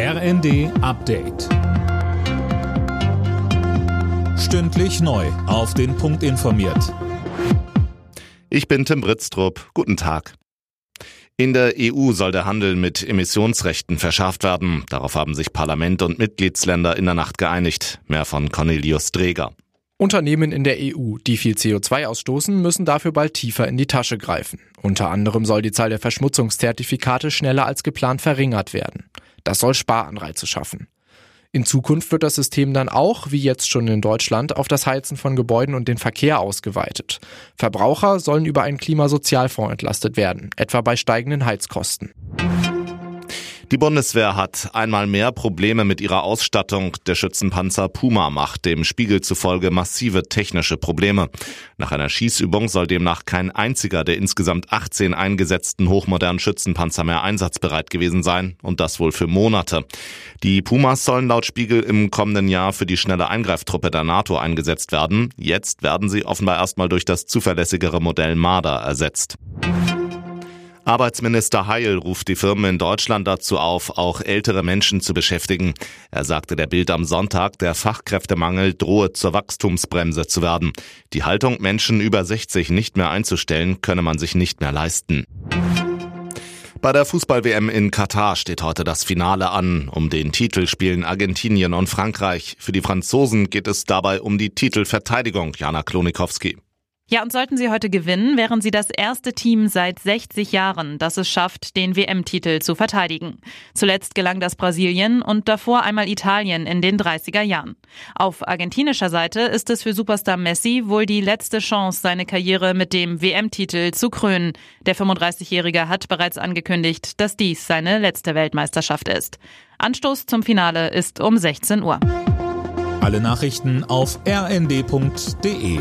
RND Update. Stündlich neu. Auf den Punkt informiert. Ich bin Tim Britztrup. Guten Tag. In der EU soll der Handel mit Emissionsrechten verschärft werden. Darauf haben sich Parlament und Mitgliedsländer in der Nacht geeinigt. Mehr von Cornelius Dreger. Unternehmen in der EU, die viel CO2 ausstoßen, müssen dafür bald tiefer in die Tasche greifen. Unter anderem soll die Zahl der Verschmutzungszertifikate schneller als geplant verringert werden. Das soll Sparanreize schaffen. In Zukunft wird das System dann auch, wie jetzt schon in Deutschland, auf das Heizen von Gebäuden und den Verkehr ausgeweitet. Verbraucher sollen über einen Klimasozialfonds entlastet werden, etwa bei steigenden Heizkosten. Die Bundeswehr hat einmal mehr Probleme mit ihrer Ausstattung. Der Schützenpanzer Puma macht dem Spiegel zufolge massive technische Probleme. Nach einer Schießübung soll demnach kein einziger der insgesamt 18 eingesetzten hochmodernen Schützenpanzer mehr einsatzbereit gewesen sein. Und das wohl für Monate. Die Pumas sollen laut Spiegel im kommenden Jahr für die schnelle Eingreiftruppe der NATO eingesetzt werden. Jetzt werden sie offenbar erstmal durch das zuverlässigere Modell Marder ersetzt. Arbeitsminister Heil ruft die Firmen in Deutschland dazu auf, auch ältere Menschen zu beschäftigen. Er sagte der Bild am Sonntag, der Fachkräftemangel drohe zur Wachstumsbremse zu werden. Die Haltung, Menschen über 60 nicht mehr einzustellen, könne man sich nicht mehr leisten. Bei der Fußball-WM in Katar steht heute das Finale an. Um den Titel spielen Argentinien und Frankreich. Für die Franzosen geht es dabei um die Titelverteidigung, Jana Klonikowski. Ja, und sollten sie heute gewinnen, wären sie das erste Team seit 60 Jahren, das es schafft, den WM-Titel zu verteidigen. Zuletzt gelang das Brasilien und davor einmal Italien in den 30er Jahren. Auf argentinischer Seite ist es für Superstar Messi wohl die letzte Chance, seine Karriere mit dem WM-Titel zu krönen. Der 35-Jährige hat bereits angekündigt, dass dies seine letzte Weltmeisterschaft ist. Anstoß zum Finale ist um 16 Uhr. Alle Nachrichten auf rnd.de